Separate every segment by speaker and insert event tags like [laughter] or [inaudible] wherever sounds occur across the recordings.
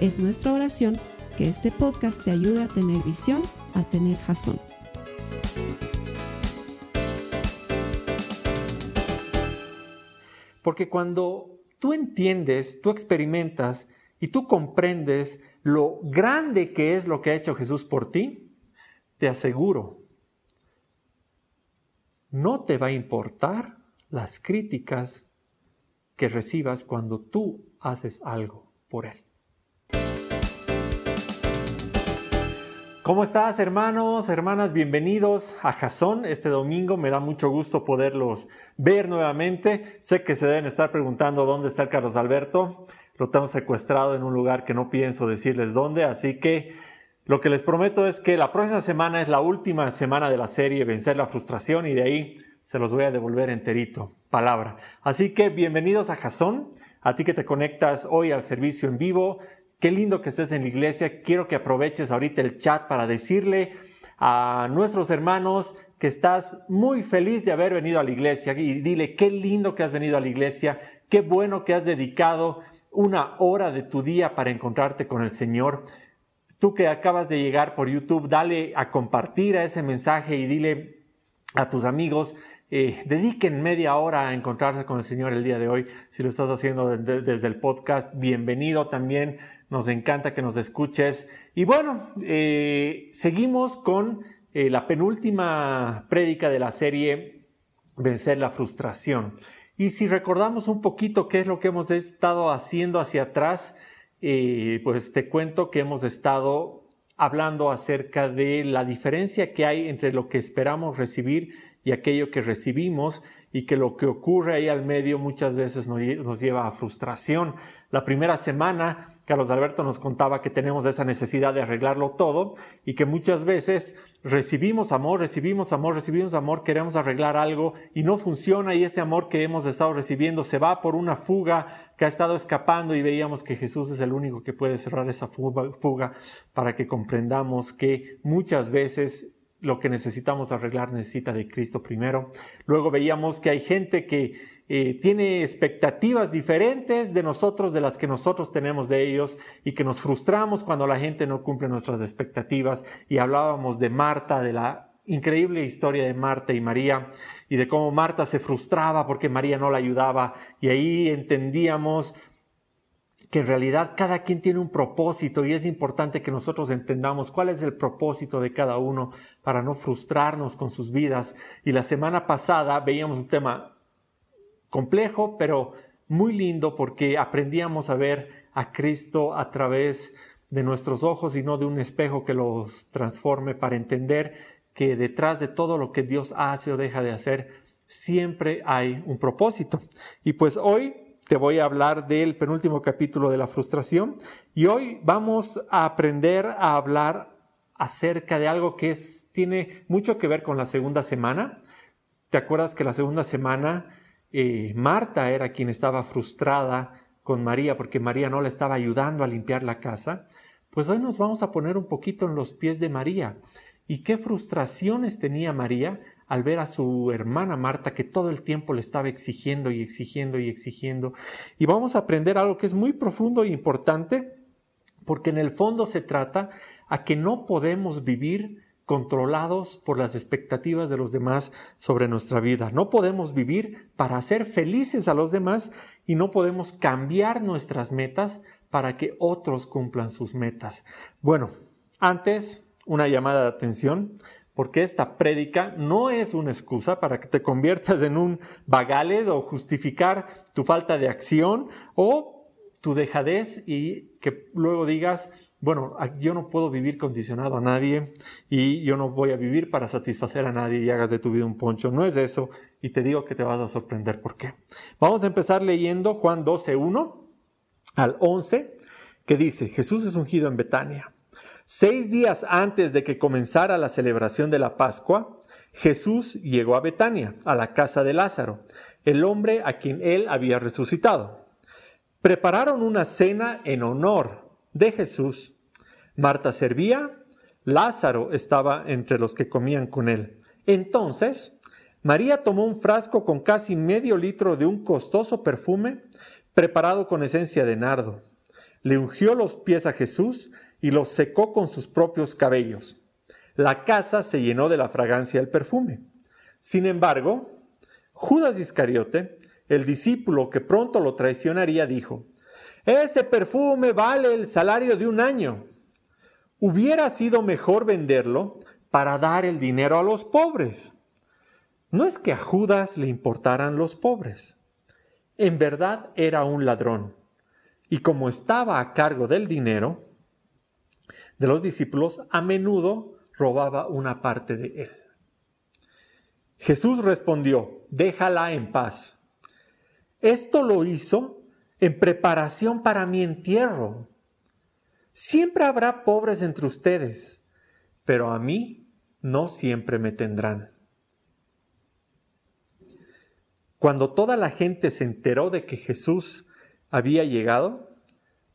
Speaker 1: Es nuestra oración que este podcast te ayude a tener visión, a tener jazón.
Speaker 2: Porque cuando tú entiendes, tú experimentas y tú comprendes lo grande que es lo que ha hecho Jesús por ti, te aseguro, no te va a importar las críticas que recibas cuando tú haces algo por Él. ¿Cómo estás, hermanos, hermanas? Bienvenidos a Jason este domingo. Me da mucho gusto poderlos ver nuevamente. Sé que se deben estar preguntando dónde está el Carlos Alberto. Lo tengo secuestrado en un lugar que no pienso decirles dónde, así que lo que les prometo es que la próxima semana es la última semana de la serie Vencer la frustración y de ahí se los voy a devolver enterito, palabra. Así que bienvenidos a Jason, a ti que te conectas hoy al servicio en vivo. Qué lindo que estés en la iglesia. Quiero que aproveches ahorita el chat para decirle a nuestros hermanos que estás muy feliz de haber venido a la iglesia y dile qué lindo que has venido a la iglesia, qué bueno que has dedicado una hora de tu día para encontrarte con el Señor. Tú que acabas de llegar por YouTube, dale a compartir a ese mensaje y dile a tus amigos eh, dediquen media hora a encontrarse con el Señor el día de hoy. Si lo estás haciendo desde el podcast, bienvenido también. Nos encanta que nos escuches. Y bueno, eh, seguimos con eh, la penúltima prédica de la serie Vencer la frustración. Y si recordamos un poquito qué es lo que hemos estado haciendo hacia atrás, pues te cuento que hemos estado hablando acerca de la diferencia que hay entre lo que esperamos recibir y aquello que recibimos y que lo que ocurre ahí al medio muchas veces nos lleva a frustración. La primera semana, Carlos Alberto nos contaba que tenemos esa necesidad de arreglarlo todo y que muchas veces recibimos amor, recibimos amor, recibimos amor, queremos arreglar algo y no funciona y ese amor que hemos estado recibiendo se va por una fuga que ha estado escapando y veíamos que Jesús es el único que puede cerrar esa fuga para que comprendamos que muchas veces lo que necesitamos arreglar necesita de Cristo primero. Luego veíamos que hay gente que eh, tiene expectativas diferentes de nosotros, de las que nosotros tenemos de ellos, y que nos frustramos cuando la gente no cumple nuestras expectativas. Y hablábamos de Marta, de la increíble historia de Marta y María, y de cómo Marta se frustraba porque María no la ayudaba. Y ahí entendíamos que en realidad cada quien tiene un propósito y es importante que nosotros entendamos cuál es el propósito de cada uno para no frustrarnos con sus vidas. Y la semana pasada veíamos un tema complejo, pero muy lindo porque aprendíamos a ver a Cristo a través de nuestros ojos y no de un espejo que los transforme para entender que detrás de todo lo que Dios hace o deja de hacer, siempre hay un propósito. Y pues hoy te voy a hablar del penúltimo capítulo de la frustración y hoy vamos a aprender a hablar acerca de algo que tiene mucho que ver con la segunda semana. ¿Te acuerdas que la segunda semana eh, Marta era quien estaba frustrada con María porque María no le estaba ayudando a limpiar la casa? Pues hoy nos vamos a poner un poquito en los pies de María. ¿Y qué frustraciones tenía María al ver a su hermana Marta que todo el tiempo le estaba exigiendo y exigiendo y exigiendo. Y vamos a aprender algo que es muy profundo e importante, porque en el fondo se trata a que no podemos vivir controlados por las expectativas de los demás sobre nuestra vida. No podemos vivir para hacer felices a los demás y no podemos cambiar nuestras metas para que otros cumplan sus metas. Bueno, antes, una llamada de atención porque esta prédica no es una excusa para que te conviertas en un vagales o justificar tu falta de acción o tu dejadez y que luego digas, bueno, yo no puedo vivir condicionado a nadie y yo no voy a vivir para satisfacer a nadie y hagas de tu vida un poncho. No es eso y te digo que te vas a sorprender por qué. Vamos a empezar leyendo Juan 12, 1 al 11 que dice, Jesús es ungido en Betania. Seis días antes de que comenzara la celebración de la Pascua, Jesús llegó a Betania, a la casa de Lázaro, el hombre a quien él había resucitado. Prepararon una cena en honor de Jesús. Marta servía, Lázaro estaba entre los que comían con él. Entonces, María tomó un frasco con casi medio litro de un costoso perfume preparado con esencia de nardo. Le ungió los pies a Jesús y los secó con sus propios cabellos. La casa se llenó de la fragancia del perfume. Sin embargo, Judas Iscariote, el discípulo que pronto lo traicionaría, dijo, Ese perfume vale el salario de un año. Hubiera sido mejor venderlo para dar el dinero a los pobres. No es que a Judas le importaran los pobres. En verdad era un ladrón. Y como estaba a cargo del dinero de los discípulos, a menudo robaba una parte de él. Jesús respondió, déjala en paz. Esto lo hizo en preparación para mi entierro. Siempre habrá pobres entre ustedes, pero a mí no siempre me tendrán. Cuando toda la gente se enteró de que Jesús había llegado,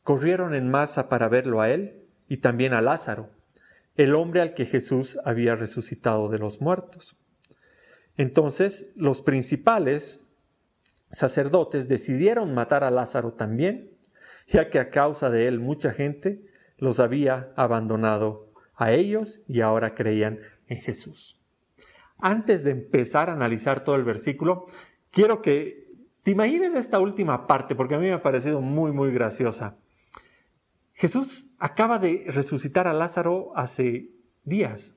Speaker 2: corrieron en masa para verlo a él y también a Lázaro, el hombre al que Jesús había resucitado de los muertos. Entonces los principales sacerdotes decidieron matar a Lázaro también, ya que a causa de él mucha gente los había abandonado a ellos y ahora creían en Jesús. Antes de empezar a analizar todo el versículo, quiero que te imagines esta última parte, porque a mí me ha parecido muy, muy graciosa. Jesús acaba de resucitar a Lázaro hace días.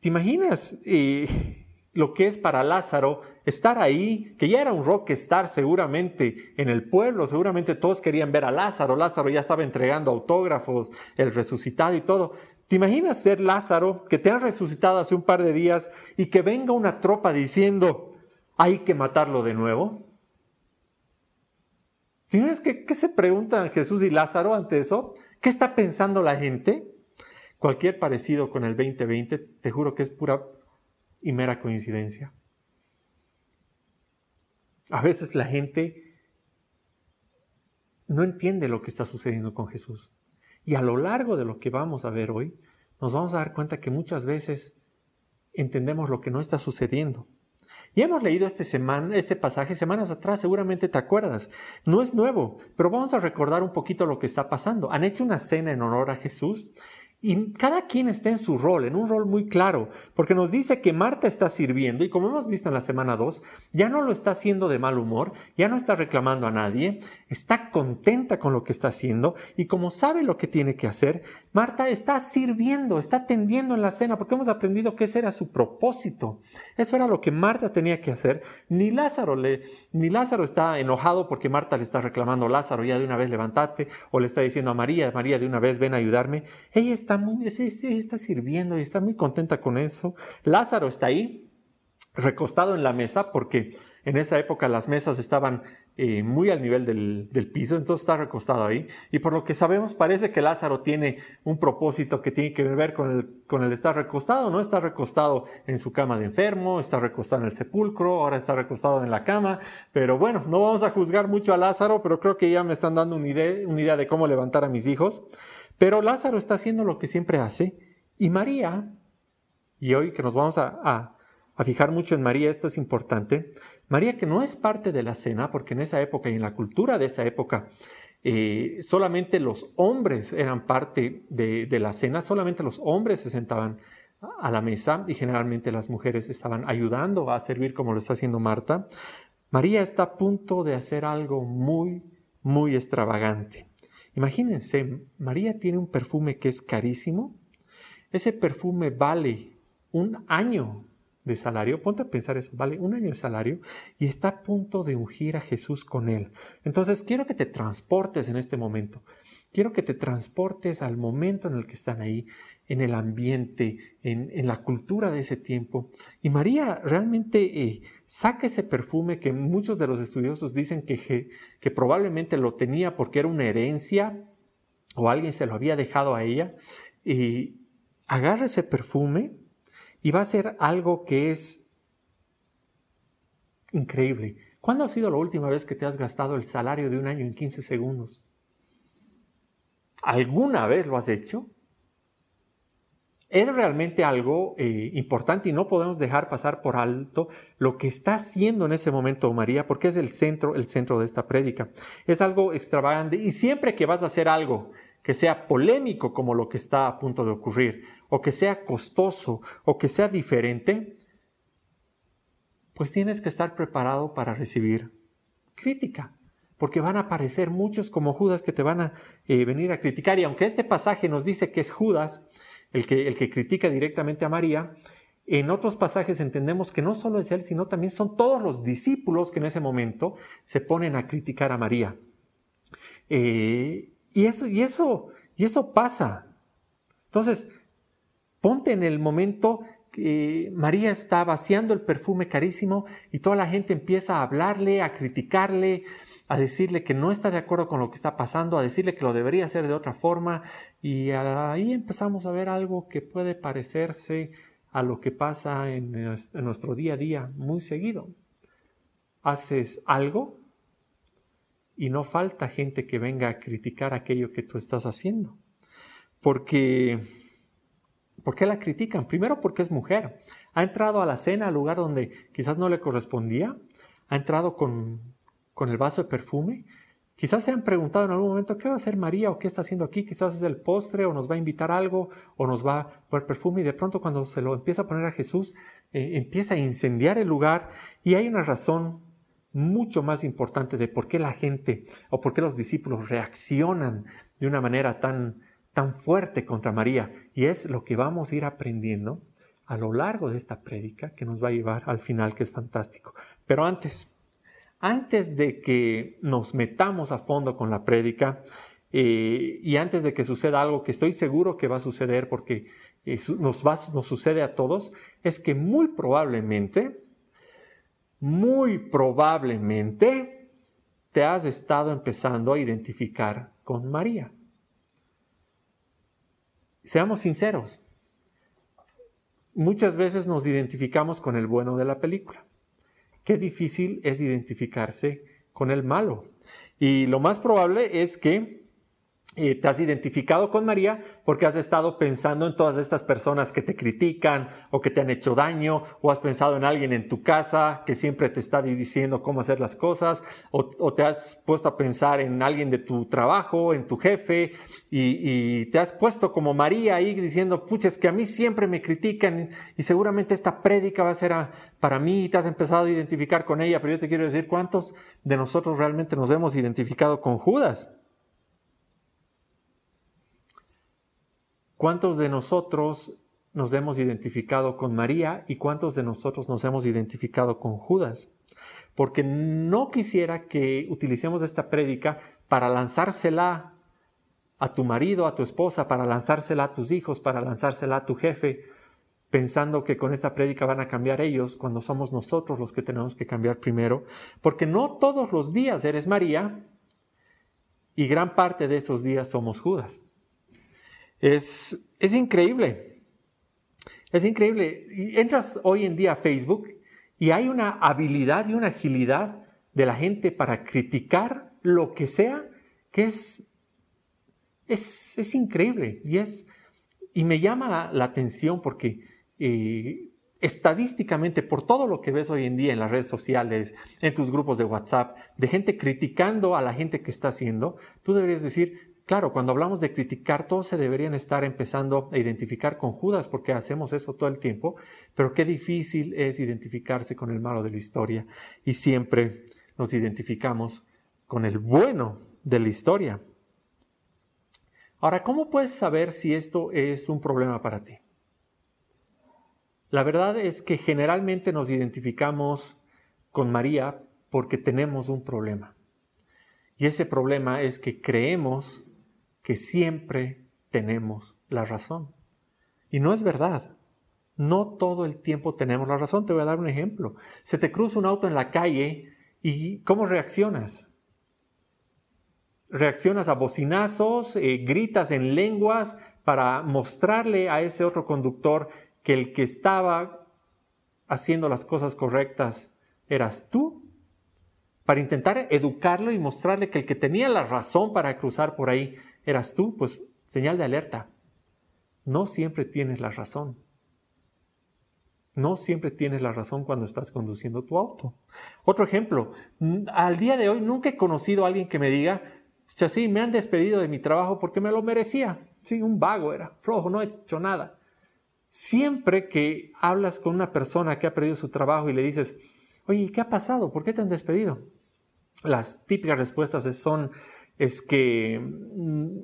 Speaker 2: ¿Te imaginas eh, lo que es para Lázaro estar ahí, que ya era un rockstar seguramente en el pueblo, seguramente todos querían ver a Lázaro, Lázaro ya estaba entregando autógrafos, el resucitado y todo. ¿Te imaginas ser Lázaro, que te han resucitado hace un par de días y que venga una tropa diciendo, hay que matarlo de nuevo? ¿Tienes que, qué se preguntan Jesús y Lázaro ante eso? ¿Qué está pensando la gente? Cualquier parecido con el 2020, te juro que es pura y mera coincidencia. A veces la gente no entiende lo que está sucediendo con Jesús. Y a lo largo de lo que vamos a ver hoy, nos vamos a dar cuenta que muchas veces entendemos lo que no está sucediendo. Y hemos leído este, semana, este pasaje semanas atrás, seguramente te acuerdas. No es nuevo, pero vamos a recordar un poquito lo que está pasando. Han hecho una cena en honor a Jesús y cada quien está en su rol, en un rol muy claro, porque nos dice que Marta está sirviendo y como hemos visto en la semana 2, ya no lo está haciendo de mal humor, ya no está reclamando a nadie, está contenta con lo que está haciendo y como sabe lo que tiene que hacer, Marta está sirviendo, está atendiendo en la cena, porque hemos aprendido que ese era su propósito. Eso era lo que Marta tenía que hacer. Ni Lázaro, le, ni Lázaro está enojado porque Marta le está reclamando, Lázaro, ya de una vez levántate, o le está diciendo a María, María, de una vez ven a ayudarme. Ella está está sirviendo y está muy contenta con eso. Lázaro está ahí, recostado en la mesa, porque en esa época las mesas estaban eh, muy al nivel del, piso, entonces está recostado ahí. Y por lo que sabemos, parece que Lázaro tiene un propósito que tiene que ver con el, con el estar recostado, ¿no? Está recostado en su cama de enfermo, está recostado en el sepulcro, ahora está recostado en la cama. Pero bueno, no vamos a juzgar mucho a Lázaro, pero creo que ya me están dando una una idea de cómo levantar a mis hijos. Pero Lázaro está haciendo lo que siempre hace y María, y hoy que nos vamos a, fijar mucho en María, esto es importante, María que no es parte de la cena, porque en esa época y en la cultura de esa época, eh, solamente los hombres eran parte de, de, la cena, solamente los hombres se sentaban a la mesa y generalmente las mujeres estaban ayudando a servir como lo está haciendo Marta. María está a punto de hacer algo muy, muy extravagante. Imagínense, María tiene un perfume que es carísimo. Ese perfume vale un año de salario. Ponte a pensar eso, vale un año de salario y está a punto de ungir a Jesús con él. Entonces quiero que te transportes en este momento. Quiero que te transportes al momento en el que están ahí. En el ambiente, en, la cultura de ese tiempo. Y María realmente eh, saca ese perfume que muchos de los estudiosos dicen que, que probablemente lo tenía porque era una herencia o alguien se lo había dejado a ella, y agarra ese perfume y va a ser algo que es increíble. ¿Cuándo ha sido la última vez que te has gastado el salario de un año en 15 segundos? ¿Alguna vez lo has hecho? Es realmente algo eh, importante y no podemos dejar pasar por alto lo que está haciendo en ese momento María, porque es el centro, el centro de esta prédica. Es algo extravagante y siempre que vas a hacer algo que sea polémico como lo que está a punto de ocurrir, o que sea costoso, o que sea diferente, pues tienes que estar preparado para recibir crítica, porque van a aparecer muchos como Judas que te van a eh, venir a criticar. Y aunque este pasaje nos dice que es Judas el que, el que critica directamente a María, en otros pasajes entendemos que no solo es él, sino también son todos los discípulos que en ese momento se ponen a criticar a María. Eh, y eso, y eso, y eso pasa. Entonces, ponte en el momento que María está vaciando el perfume carísimo y toda la gente empieza a hablarle, a criticarle, a decirle que no está de acuerdo con lo que está pasando, a decirle que lo debería hacer de otra forma. Y ahí empezamos a ver algo que puede parecerse a lo que pasa en, nuestro día a día muy seguido. Haces algo y no falta gente que venga a criticar aquello que tú estás haciendo. Porque, ¿por qué la critican? Primero porque es mujer. Ha entrado a la cena al lugar donde quizás no le correspondía. Ha entrado con, con el vaso de perfume. Quizás se han preguntado en algún momento, ¿qué va a hacer María o qué está haciendo aquí? Quizás es el postre o nos va a invitar algo o nos va a poner perfume y de pronto cuando se lo empieza a poner a Jesús, eh, empieza a incendiar el lugar y hay una razón mucho más importante de por qué la gente o por qué los discípulos reaccionan de una manera tan, tan fuerte contra María. Y es lo que vamos a ir aprendiendo a lo largo de esta prédica que nos va a llevar al final, que es fantástico. Pero antes, antes de que nos metamos a fondo con la prédica eh, y antes de que suceda algo que estoy seguro que va a suceder porque eh, nos, va, nos sucede a todos, es que muy probablemente muy probablemente te has estado empezando a identificar con María. Seamos sinceros, muchas veces nos identificamos con el bueno de la película. Qué difícil es identificarse con el malo. Y lo más probable es que eh, te has identificado con María porque has estado pensando en todas estas personas que te critican o que te han hecho daño, o has pensado en alguien en tu casa que siempre te está diciendo cómo hacer las cosas, o, te has puesto a pensar en alguien de tu trabajo, en tu jefe, y, te has puesto como María ahí diciendo, puches, que a mí siempre me critican y seguramente esta prédica va a ser para mí, y te has empezado a identificar con ella, pero yo te quiero decir, ¿cuántos de nosotros realmente nos hemos identificado con Judas? ¿Cuántos de nosotros nos hemos identificado con María y cuántos de nosotros nos hemos identificado con Judas? Porque no quisiera que utilicemos esta prédica para lanzársela a tu marido, a tu esposa, para lanzársela a tus hijos, para lanzársela a tu jefe, pensando que con esta prédica van a cambiar ellos cuando somos nosotros los que tenemos que cambiar primero, porque no todos los días eres María y gran parte de esos días somos Judas. Es, es increíble. Es increíble. Entras hoy en día a Facebook y hay una habilidad y una agilidad de la gente para criticar lo que sea que es, es, es increíble. Y, es, y me llama la atención porque eh, estadísticamente, por todo lo que ves hoy en día en las redes sociales, en tus grupos de WhatsApp, de gente criticando a la gente que está haciendo, tú deberías decir, Claro, cuando hablamos de criticar, todos se deberían estar empezando a identificar con Judas porque hacemos eso todo el tiempo, pero qué difícil es identificarse con el malo de la historia y siempre nos identificamos con el bueno de la historia. Ahora, ¿cómo puedes saber si esto es un problema para ti? La verdad es que generalmente nos identificamos con María porque tenemos un problema. Y ese problema es que creemos que siempre tenemos la razón. Y no es verdad. No todo el tiempo tenemos la razón. Te voy a dar un ejemplo. Se te cruza un auto en la calle y ¿cómo reaccionas? Reaccionas a bocinazos, eh, gritas en lenguas para mostrarle a ese otro conductor que el que estaba haciendo las cosas correctas eras tú, para intentar educarlo y mostrarle que el que tenía la razón para cruzar por ahí eras tú, pues señal de alerta. No siempre tienes la razón. No siempre tienes la razón cuando estás conduciendo tu auto. Otro ejemplo, al día de hoy nunca he conocido a alguien que me diga, sí, me han despedido de mi trabajo porque me lo merecía. Sí, un vago era, flojo, no he hecho nada. Siempre que hablas con una persona que ha perdido su trabajo y le dices, oye, ¿qué ha pasado? ¿Por qué te han despedido? Las típicas respuestas son, es que mm,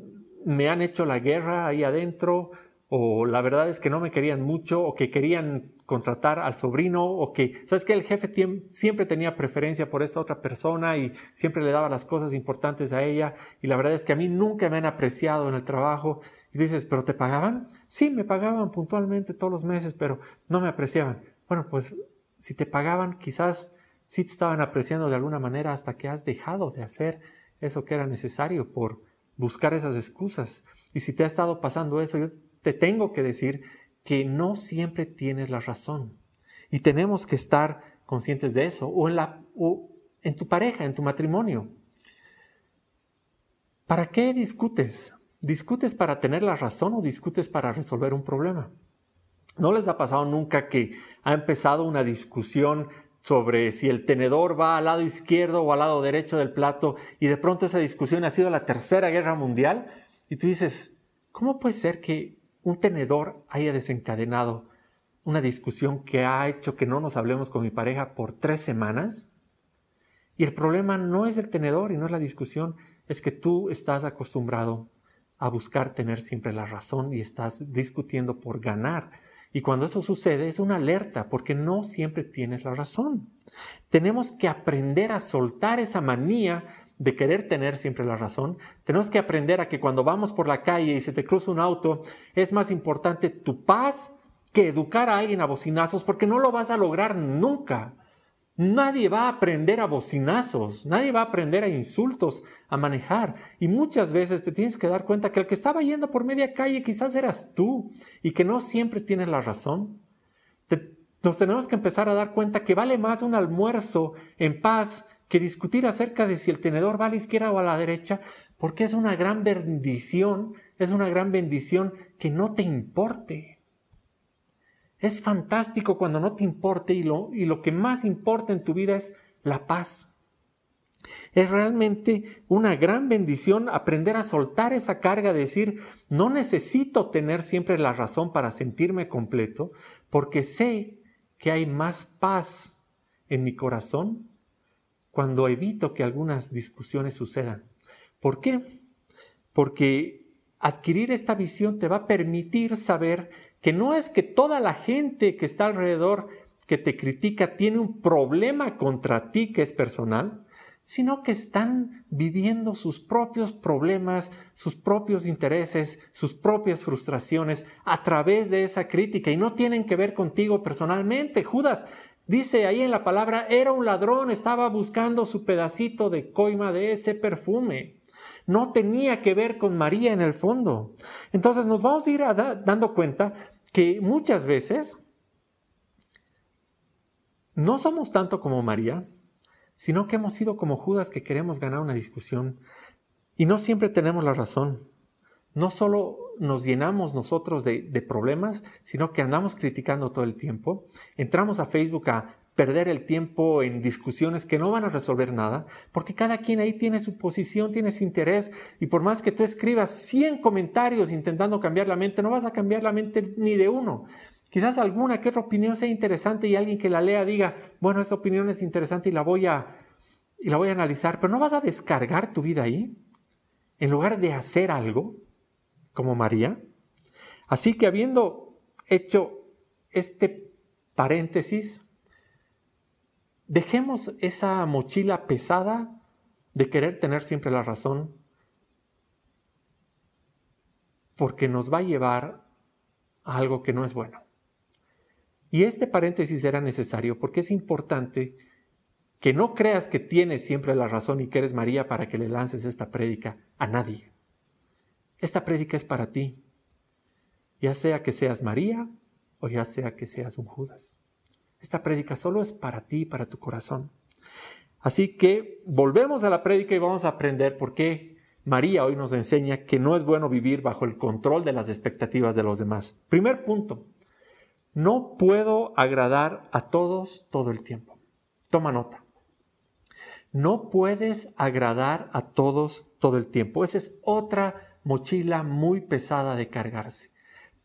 Speaker 2: me han hecho la guerra ahí adentro, o la verdad es que no me querían mucho, o que querían contratar al sobrino, o que, ¿sabes que El jefe siempre tenía preferencia por esta otra persona y siempre le daba las cosas importantes a ella, y la verdad es que a mí nunca me han apreciado en el trabajo. Y dices, ¿pero te pagaban? Sí, me pagaban puntualmente todos los meses, pero no me apreciaban. Bueno, pues si te pagaban, quizás sí te estaban apreciando de alguna manera hasta que has dejado de hacer eso que era necesario por buscar esas excusas. Y si te ha estado pasando eso, yo te tengo que decir que no siempre tienes la razón. Y tenemos que estar conscientes de eso. O en, la, o en tu pareja, en tu matrimonio. ¿Para qué discutes? ¿Discutes para tener la razón o discutes para resolver un problema? ¿No les ha pasado nunca que ha empezado una discusión sobre si el tenedor va al lado izquierdo o al lado derecho del plato y de pronto esa discusión ha sido la tercera guerra mundial? Y tú dices, ¿cómo puede ser que un tenedor haya desencadenado una discusión que ha hecho que no nos hablemos con mi pareja por tres semanas? Y el problema no es el tenedor y no es la discusión, es que tú estás acostumbrado a buscar tener siempre la razón y estás discutiendo por ganar. Y cuando eso sucede es una alerta porque no siempre tienes la razón. Tenemos que aprender a soltar esa manía de querer tener siempre la razón. Tenemos que aprender a que cuando vamos por la calle y se te cruza un auto, es más importante tu paz que educar a alguien a bocinazos porque no lo vas a lograr nunca. Nadie va a aprender a bocinazos, nadie va a aprender a insultos, a manejar. Y muchas veces te tienes que dar cuenta que el que estaba yendo por media calle quizás eras tú y que no siempre tienes la razón. nos tenemos que empezar a dar cuenta que vale más un almuerzo en paz que discutir acerca de si el tenedor va a la izquierda o a la derecha, porque es una gran bendición, es una gran bendición que no te importe. Es fantástico cuando no te importe y lo, y lo que más importa en tu vida es la paz. Es realmente una gran bendición aprender a soltar esa carga de decir, no necesito tener siempre la razón para sentirme completo, porque sé que hay más paz en mi corazón cuando evito que algunas discusiones sucedan. ¿Por qué? Porque adquirir esta visión te va a permitir saber que no es que toda la gente que está alrededor que te critica tiene un problema contra ti que es personal, sino que están viviendo sus propios problemas, sus propios intereses, sus propias frustraciones a través de esa crítica y no tienen que ver contigo personalmente. Judas dice ahí en la palabra, era un ladrón, estaba buscando su pedacito de coima de ese perfume no tenía que ver con María en el fondo. Entonces nos vamos a ir dando cuenta que muchas veces no somos tanto como María, sino que hemos sido como Judas que queremos ganar una discusión y no siempre tenemos la razón. No solo nos llenamos nosotros de, de problemas, sino que andamos criticando todo el tiempo. Entramos a Facebook a perder el tiempo en discusiones que no van a resolver nada, porque cada quien ahí tiene su posición, tiene su interés, y por más que tú escribas 100 comentarios intentando cambiar la mente, no vas a cambiar la mente ni de uno. Quizás alguna que otra opinión sea interesante y alguien que la lea diga, bueno, esta opinión es interesante y la voy a, y la voy a analizar, pero no vas a descargar tu vida ahí, en lugar de hacer algo, como María. Así que habiendo hecho este paréntesis, Dejemos esa mochila pesada de querer tener siempre la razón, porque nos va a llevar a algo que no es bueno. Y este paréntesis era necesario porque es importante que no creas que tienes siempre la razón y que eres María para que le lances esta prédica a nadie. Esta prédica es para ti, ya sea que seas María o ya sea que seas un Judas. Esta prédica solo es para ti, para tu corazón. Así que volvemos a la prédica y vamos a aprender por qué María hoy nos enseña que no es bueno vivir bajo el control de las expectativas de los demás. Primer punto, no puedo agradar a todos todo el tiempo. Toma nota. No puedes agradar a todos todo el tiempo. Esa es otra mochila muy pesada de cargarse.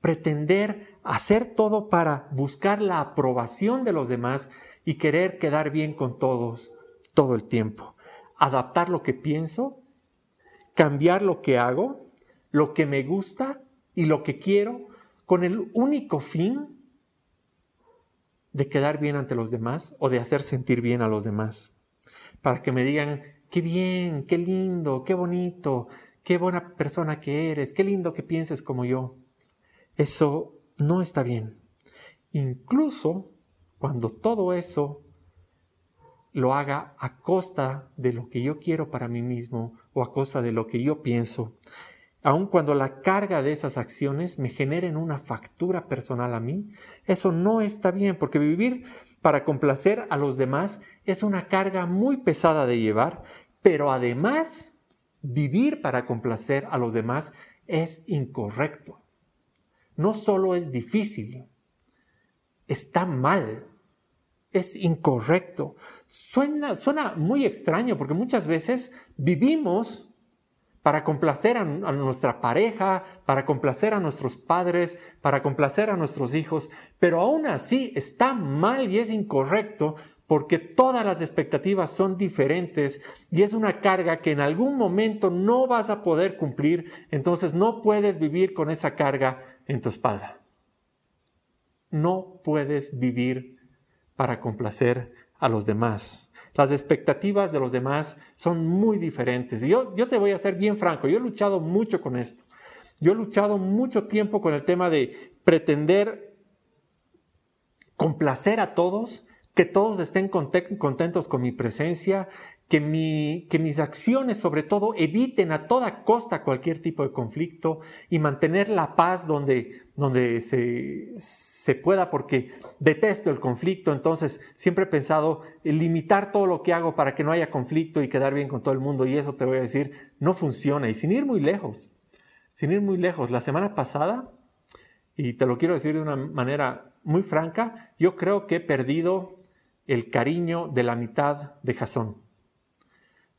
Speaker 2: Pretender hacer todo para buscar la aprobación de los demás y querer quedar bien con todos todo el tiempo. Adaptar lo que pienso, cambiar lo que hago, lo que me gusta y lo que quiero con el único fin de quedar bien ante los demás o de hacer sentir bien a los demás. Para que me digan, qué bien, qué lindo, qué bonito, qué buena persona que eres, qué lindo que pienses como yo. Eso no está bien. Incluso cuando todo eso lo haga a costa de lo que yo quiero para mí mismo o a costa de lo que yo pienso, aun cuando la carga de esas acciones me generen una factura personal a mí, eso no está bien, porque vivir para complacer a los demás es una carga muy pesada de llevar, pero además vivir para complacer a los demás es incorrecto. No solo es difícil, está mal, es incorrecto. Suena, suena muy extraño porque muchas veces vivimos para complacer a, nuestra pareja, para complacer a nuestros padres, para complacer a nuestros hijos, pero aún así está mal y es incorrecto porque todas las expectativas son diferentes y es una carga que en algún momento no vas a poder cumplir, entonces no puedes vivir con esa carga en tu espalda. No puedes vivir para complacer a los demás. Las expectativas de los demás son muy diferentes. Y yo, yo te voy a ser bien franco, yo he luchado mucho con esto. Yo he luchado mucho tiempo con el tema de pretender complacer a todos, que todos estén contentos con mi presencia, que, mi, que mis acciones sobre todo eviten a toda costa cualquier tipo de conflicto y mantener la paz donde, donde se, pueda, porque detesto el conflicto, entonces siempre he pensado en limitar todo lo que hago para que no haya conflicto y quedar bien con todo el mundo y eso te voy a decir, no funciona. Y sin ir muy lejos, sin ir muy lejos, la semana pasada, y te lo quiero decir de una manera muy franca, yo creo que he perdido el cariño de la mitad de Jasón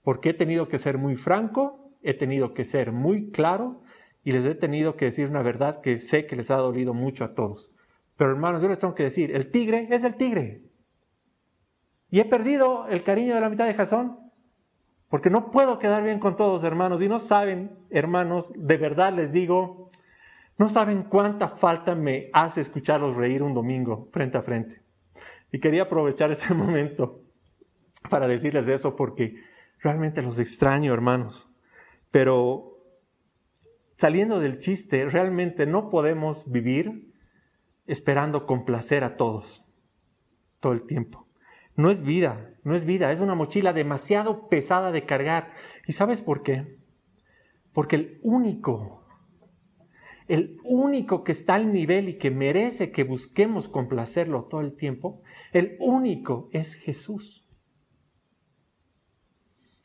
Speaker 2: porque he tenido que ser muy franco, he tenido que ser muy claro y les he tenido que decir una verdad que sé que les ha dolido mucho a todos. Pero hermanos, yo les tengo que decir, el tigre es el tigre. Y he perdido el cariño de la mitad de Jasón, porque no puedo quedar bien con todos, hermanos. Y no saben, hermanos, de verdad les digo, no saben cuánta falta me hace escucharlos reír un domingo frente a frente. Y quería aprovechar ese [laughs] momento para decirles eso, porque Realmente los extraño, hermanos. Pero saliendo del chiste, realmente no podemos vivir esperando complacer a todos todo el tiempo. No es vida, no es vida, es una mochila demasiado pesada de cargar. ¿Y sabes por qué? Porque el único, el único que está al nivel y que merece que busquemos complacerlo todo el tiempo, el único es Jesús.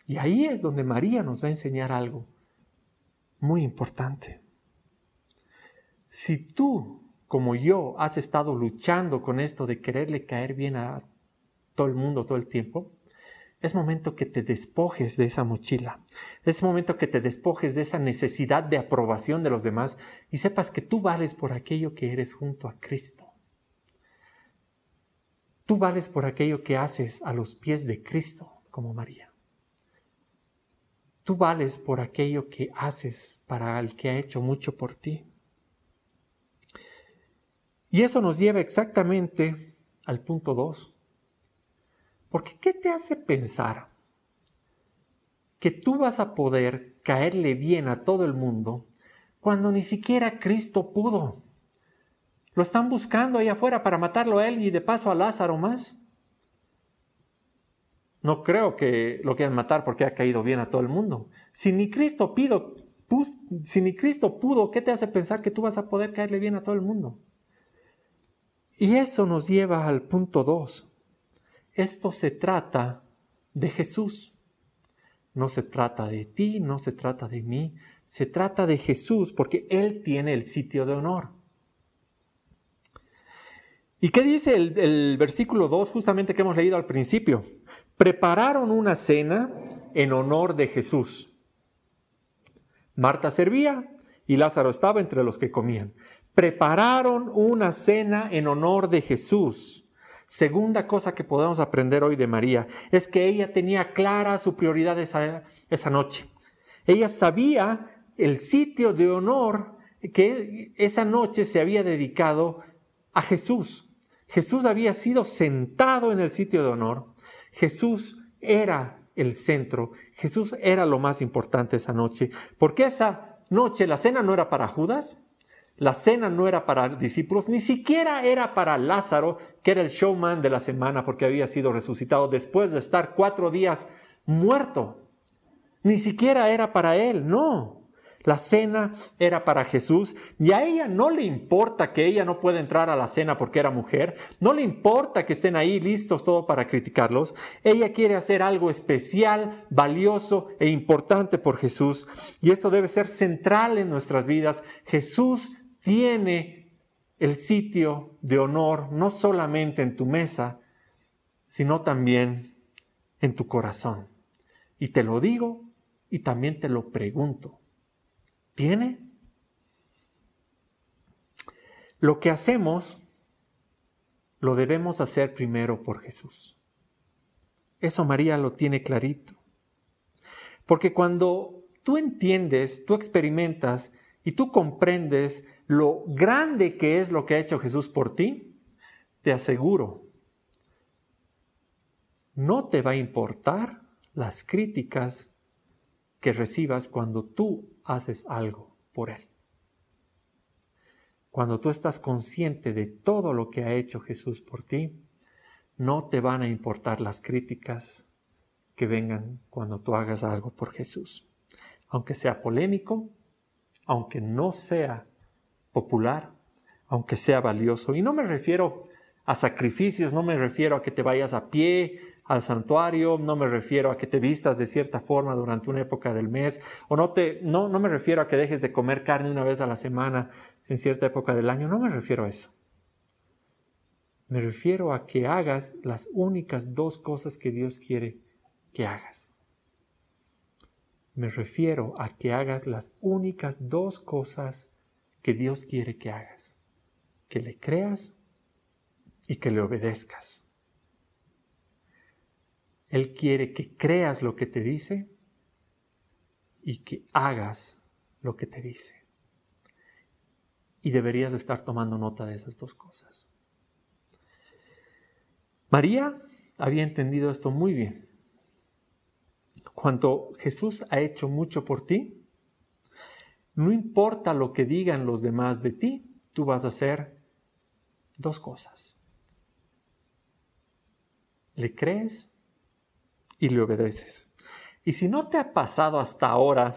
Speaker 2: Y ahí es donde María nos va a enseñar algo muy importante. Si tú, como yo, has estado luchando con esto de quererle caer bien a todo el mundo todo el tiempo, es momento que te despojes de esa mochila. Es momento que te despojes de esa necesidad de aprobación de los demás y sepas que tú vales por aquello que eres junto a Cristo. Tú vales por aquello que haces a los pies de Cristo, como María. Tú vales por aquello que haces para el que ha hecho mucho por ti. Y eso nos lleva exactamente al punto 2. Porque ¿qué te hace pensar que tú vas a poder caerle bien a todo el mundo cuando ni siquiera Cristo pudo? Lo están buscando ahí afuera para matarlo a él y de paso a Lázaro más. No creo que lo quieran matar porque ha caído bien a todo el mundo. Si ni Cristo pido, si ni Cristo pudo, ¿qué te hace pensar que tú vas a poder caerle bien a todo el mundo? Y eso nos lleva al punto 2. Esto se trata de Jesús. No se trata de ti, no se trata de mí, se trata de Jesús porque Él tiene el sitio de honor. ¿Y qué dice el, el versículo 2 justamente que hemos leído al principio? Prepararon una cena en honor de Jesús. Marta servía y Lázaro estaba entre los que comían. Prepararon una cena en honor de Jesús. Segunda cosa que podemos aprender hoy de María es que ella tenía clara su prioridad esa, esa noche. Ella sabía el sitio de honor que esa noche se había dedicado a Jesús. Jesús había sido sentado en el sitio de honor. Jesús era el centro. Jesús era lo más importante esa noche. Porque esa noche la cena no era para Judas, la cena no era para discípulos, ni siquiera era para Lázaro, que era el showman de la semana porque había sido resucitado después de estar cuatro días muerto. Ni siquiera era para él, no. La cena era para Jesús y a ella no le importa que ella no pueda entrar a la cena porque era mujer, no le importa que estén ahí listos todo para criticarlos. Ella quiere hacer algo especial, valioso e importante por Jesús y esto debe ser central en nuestras vidas. Jesús tiene el sitio de honor no solamente en tu mesa, sino también en tu corazón. Y te lo digo y también te lo pregunto tiene. Lo que hacemos lo debemos hacer primero por Jesús. Eso María lo tiene clarito. Porque cuando tú entiendes, tú experimentas y tú comprendes lo grande que es lo que ha hecho Jesús por ti, te aseguro, no te va a importar las críticas que recibas cuando tú haces algo por Él. Cuando tú estás consciente de todo lo que ha hecho Jesús por ti, no te van a importar las críticas que vengan cuando tú hagas algo por Jesús. Aunque sea polémico, aunque no sea popular, aunque sea valioso. Y no me refiero a sacrificios, no me refiero a que te vayas a pie al santuario, no me refiero a que te vistas de cierta forma durante una época del mes, o no, te, no, no me refiero a que dejes de comer carne una vez a la semana en cierta época del año, no me refiero a eso. Me refiero a que hagas las únicas dos cosas que Dios quiere que hagas. Me refiero a que hagas las únicas dos cosas que Dios quiere que hagas. Que le creas y que le obedezcas. Él quiere que creas lo que te dice y que hagas lo que te dice. Y deberías estar tomando nota de esas dos cosas. María había entendido esto muy bien. Cuando Jesús ha hecho mucho por ti, no importa lo que digan los demás de ti, tú vas a hacer dos cosas. ¿Le crees y le obedeces. Y si no te ha pasado hasta ahora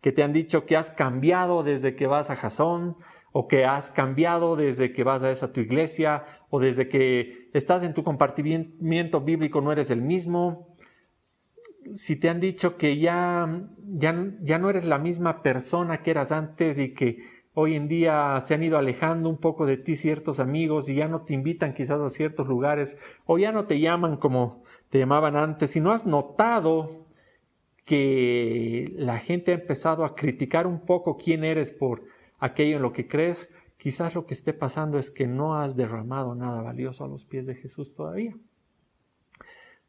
Speaker 2: que te han dicho que has cambiado desde que vas a Jasón, o que has cambiado desde que vas a esa tu iglesia, o desde que estás en tu compartimiento bíblico no eres el mismo, si te han dicho que ya, ya, ya no eres la misma persona que eras antes y que hoy en día se han ido alejando un poco de ti ciertos amigos y ya no te invitan quizás a ciertos lugares, o ya no te llaman como te llamaban antes, si no has notado que la gente ha empezado a criticar un poco quién eres por aquello en lo que crees, quizás lo que esté pasando es que no has derramado nada valioso a los pies de Jesús todavía.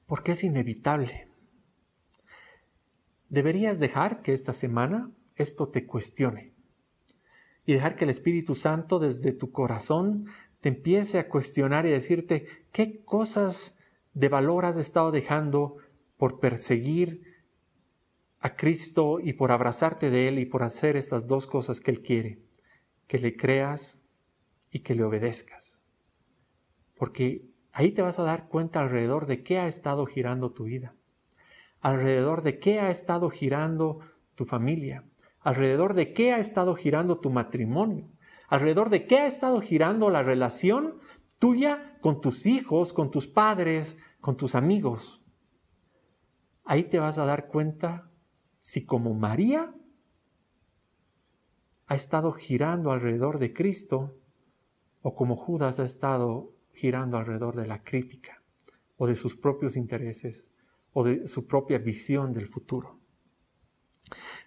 Speaker 2: Porque es inevitable. Deberías dejar que esta semana esto te cuestione y dejar que el Espíritu Santo desde tu corazón te empiece a cuestionar y a decirte qué cosas de valor has estado dejando por perseguir a Cristo y por abrazarte de Él y por hacer estas dos cosas que Él quiere, que le creas y que le obedezcas. Porque ahí te vas a dar cuenta alrededor de qué ha estado girando tu vida, alrededor de qué ha estado girando tu familia, alrededor de qué ha estado girando tu matrimonio, alrededor de qué ha estado girando la relación tuya con tus hijos, con tus padres, con tus amigos. Ahí te vas a dar cuenta si como María ha estado girando alrededor de Cristo o como Judas ha estado girando alrededor de la crítica o de sus propios intereses o de su propia visión del futuro.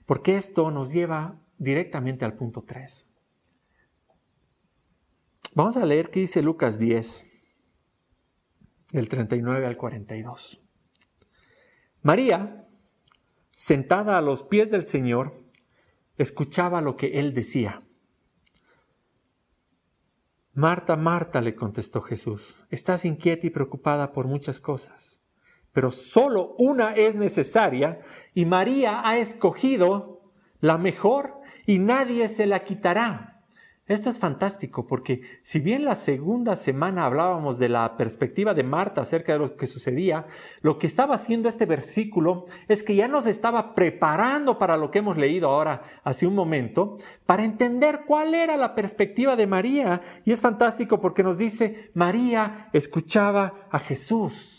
Speaker 2: Porque esto nos lleva directamente al punto 3. Vamos a leer qué dice Lucas 10, del 39 al 42. María, sentada a los pies del Señor, escuchaba lo que él decía. Marta, Marta, le contestó Jesús, estás inquieta y preocupada por muchas cosas, pero solo una es necesaria y María ha escogido la mejor y nadie se la quitará. Esto es fantástico porque si bien la segunda semana hablábamos de la perspectiva de Marta acerca de lo que sucedía, lo que estaba haciendo este versículo es que ya nos estaba preparando para lo que hemos leído ahora hace un momento, para entender cuál era la perspectiva de María. Y es fantástico porque nos dice, María escuchaba a Jesús.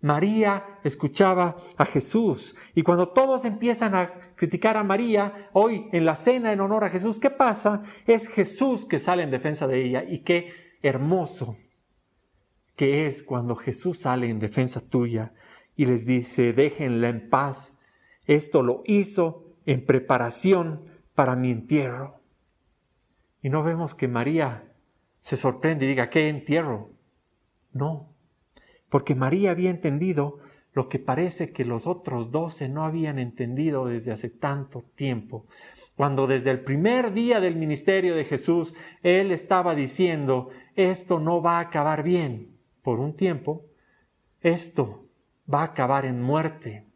Speaker 2: María escuchaba a Jesús. Y cuando todos empiezan a criticar a María, hoy en la cena en honor a Jesús, ¿qué pasa? Es Jesús que sale en defensa de ella. Y qué hermoso que es cuando Jesús sale en defensa tuya y les dice, déjenla en paz. Esto lo hizo en preparación para mi entierro. Y no vemos que María se sorprende y diga, ¿qué entierro? No, porque María había entendido lo que parece que los otros doce no habían entendido desde hace tanto tiempo. Cuando desde el primer día del ministerio de Jesús, Él estaba diciendo, esto no va a acabar bien por un tiempo, esto va a acabar en muerte.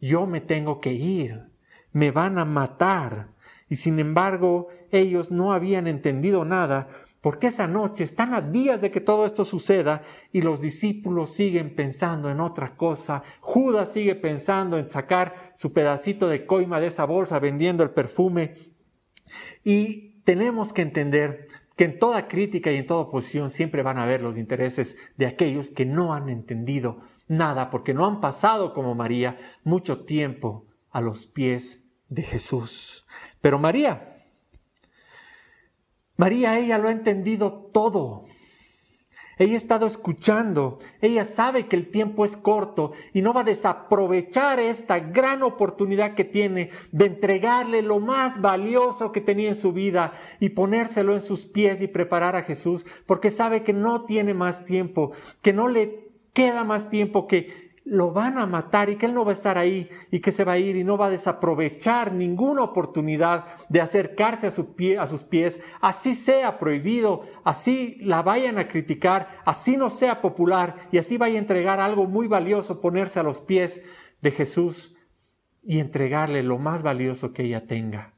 Speaker 2: Yo me tengo que ir, me van a matar. Y sin embargo, ellos no habían entendido nada porque esa noche están a días de que todo esto suceda y los discípulos siguen pensando en otra cosa. Judas sigue pensando en sacar su pedacito de coima de esa bolsa vendiendo el perfume. Y tenemos que entender que en toda crítica y en toda oposición siempre van a haber los intereses de aquellos que no han entendido nada, porque no han pasado como María mucho tiempo a los pies de Jesús. Pero María, María, ella lo ha entendido todo. Ella ha estado escuchando, ella sabe que el tiempo es corto y no va a desaprovechar esta gran oportunidad que tiene de entregarle lo más valioso que tenía en su vida y ponérselo en sus pies y preparar a Jesús, porque sabe que no tiene más tiempo, que no le queda más tiempo que lo van a matar y que Él no va a estar ahí y que se va a ir y no va a desaprovechar ninguna oportunidad de acercarse a, su pie, a sus pies, así sea prohibido, así la vayan a criticar, así no sea popular y así vaya a entregar algo muy valioso, ponerse a los pies de Jesús y entregarle lo más valioso que ella tenga.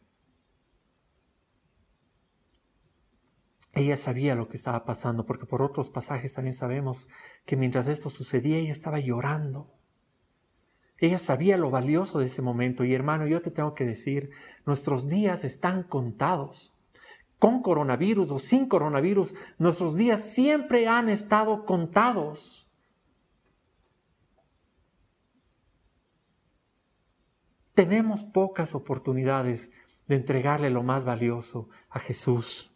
Speaker 2: Ella sabía lo que estaba pasando, porque por otros pasajes también sabemos que mientras esto sucedía, ella estaba llorando. Ella sabía lo valioso de ese momento. Y hermano, yo te tengo que decir, nuestros días están contados. Con coronavirus o sin coronavirus, nuestros días siempre han estado contados. Tenemos pocas oportunidades de entregarle lo más valioso a Jesús.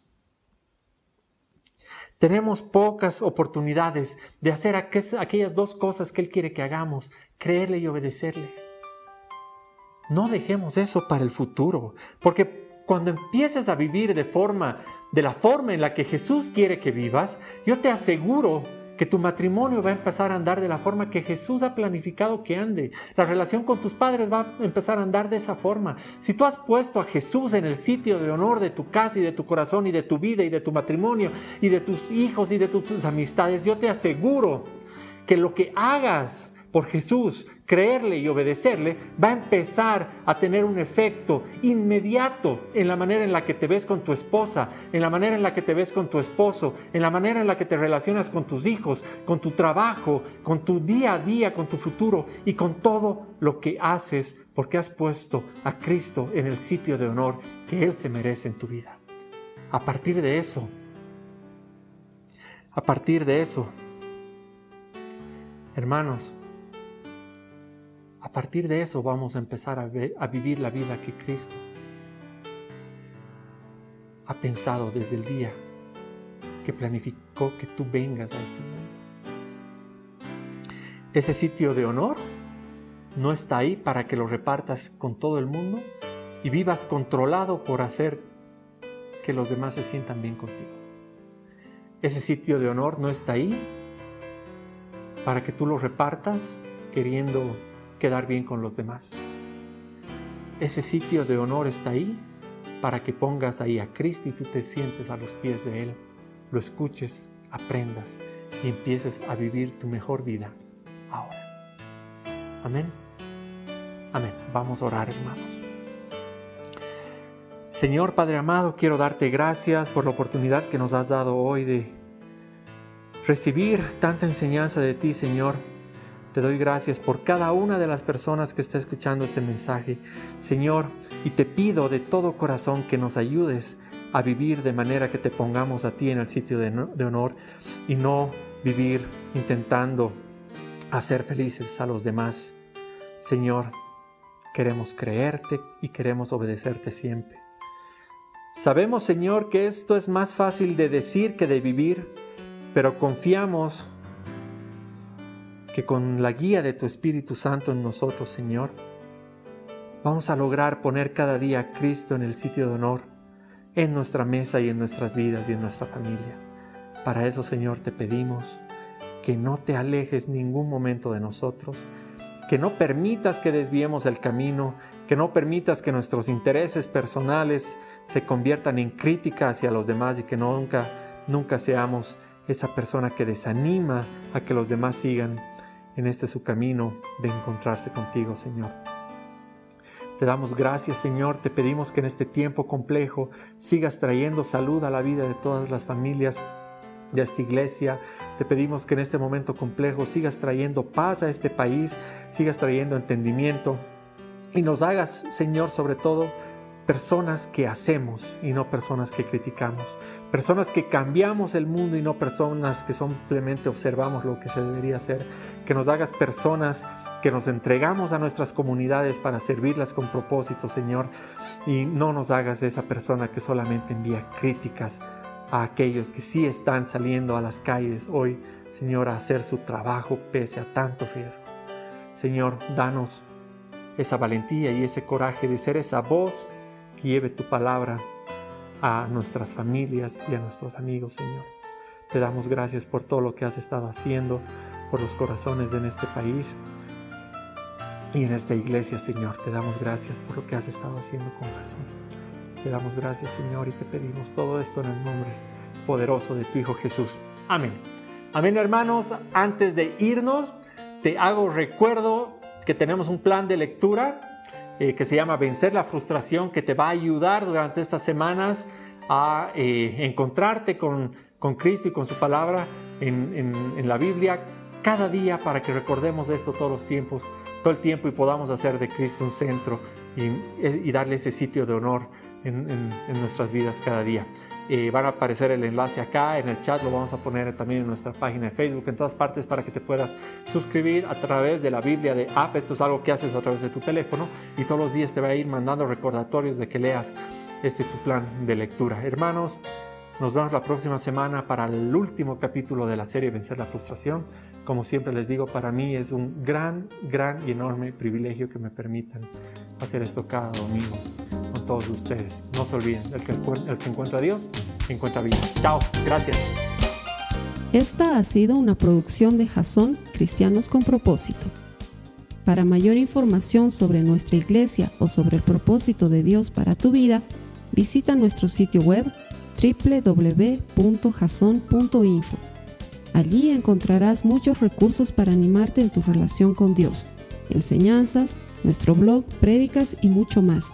Speaker 2: Tenemos pocas oportunidades de hacer aquellas dos cosas que Él quiere que hagamos, creerle y obedecerle. No dejemos eso para el futuro, porque cuando empieces a vivir de forma, de la forma en la que Jesús quiere que vivas, yo te aseguro que tu matrimonio va a empezar a andar de la forma que Jesús ha planificado que ande. La relación con tus padres va a empezar a andar de esa forma. Si tú has puesto a Jesús en el sitio de honor de tu casa y de tu corazón y de tu vida y de tu matrimonio y de tus hijos y de tus amistades, yo te aseguro que lo que hagas por Jesús, creerle y obedecerle, va a empezar a tener un efecto inmediato en la manera en la que te ves con tu esposa, en la manera en la que te ves con tu esposo, en la manera en la que te relacionas con tus hijos, con tu trabajo, con tu día a día, con tu futuro y con todo lo que haces porque has puesto a Cristo en el sitio de honor que Él se merece en tu vida. A partir de eso, a partir de eso, hermanos, a partir de eso vamos a empezar a, vivir la vida que Cristo ha pensado desde el día que planificó que tú vengas a este mundo. Ese sitio de honor no está ahí para que lo repartas con todo el mundo y vivas controlado por hacer que los demás se sientan bien contigo. Ese sitio de honor no está ahí para que tú lo repartas queriendo quedar bien con los demás. Ese sitio de honor está ahí para que pongas ahí a Cristo y tú te sientes a los pies de Él, lo escuches, aprendas y empieces a vivir tu mejor vida ahora. Amén. Amén. Vamos a orar, hermanos. Señor Padre amado, quiero darte gracias por la oportunidad que nos has dado hoy de recibir tanta enseñanza de ti, Señor. Te doy gracias por cada una de las personas que está escuchando este mensaje, Señor, y te pido de todo corazón que nos ayudes a vivir de manera que te pongamos a ti en el sitio de, honor y no vivir intentando hacer felices a los demás. Señor, Queremos creerte y queremos obedecerte siempre. Sabemos, Señor, que esto es más fácil de decir que de vivir, pero confiamos que con la guía de tu Espíritu Santo en nosotros, Señor, vamos a lograr poner cada día a Cristo en el sitio de honor, en nuestra mesa y en nuestras vidas y en nuestra familia. Para eso, Señor, te pedimos que no te alejes ningún momento de nosotros, que no permitas que desviemos el camino, que no permitas que nuestros intereses personales se conviertan en crítica hacia los demás y que nunca, nunca seamos esa persona que desanima a que los demás sigan en este su camino de encontrarse contigo, Señor. Te damos gracias, Señor. Te pedimos que en este tiempo complejo sigas trayendo salud a la vida de todas las familias de esta iglesia. Te pedimos que en este momento complejo sigas trayendo paz a este país, sigas trayendo entendimiento y nos hagas, Señor, sobre todo, personas que hacemos y no personas que criticamos, personas que cambiamos el mundo y no personas que simplemente observamos lo que se debería hacer, que nos hagas personas que nos entregamos a nuestras comunidades para servirlas con propósito, Señor, y no nos hagas esa persona que solamente envía críticas a aquellos que sí están saliendo a las calles hoy, Señor, a hacer su trabajo pese a tanto riesgo. Señor, danos esa valentía y ese coraje de ser esa voz lleve tu palabra a nuestras familias y a nuestros amigos, Señor. Te damos gracias por todo lo que has estado haciendo, por los corazones de este país y en esta iglesia, Señor. Te damos gracias por lo que has estado haciendo con razón. Te damos gracias, Señor, y te pedimos todo esto en el nombre poderoso de tu Hijo Jesús. Amén. Amén, hermanos. Antes de irnos, te hago recuerdo que tenemos un plan de lectura eh, que se llama Vencer la frustración, que te va a ayudar durante estas semanas a eh, encontrarte con, con, Cristo y con su palabra en, en, la Biblia cada día para que recordemos esto todos los tiempos, todo el tiempo y podamos hacer de Cristo un centro y, y darle ese sitio de honor en, nuestras vidas cada día. Eh, van a aparecer el enlace acá en el chat, lo vamos a poner también en nuestra página de Facebook, en todas partes para que te puedas suscribir a través de la Biblia de app. Esto es algo que haces a través de tu teléfono y todos los días te va a ir mandando recordatorios de que leas este tu plan de lectura. Hermanos, nos vemos la próxima semana para el último capítulo de la serie Vencer la frustración. Como siempre les digo, para mí es un gran, gran y enorme privilegio que me permitan hacer esto cada domingo todos ustedes. No se olviden, el que, el que encuentra a Dios, encuentra vida. Chao, gracias.
Speaker 1: Esta ha sido una producción de Jason Cristianos con Propósito. Para mayor información sobre nuestra iglesia o sobre el propósito de Dios para tu vida, visita nuestro sitio web www.jason.info Allí encontrarás muchos recursos para animarte en tu relación con Dios, enseñanzas, nuestro blog, prédicas y mucho más.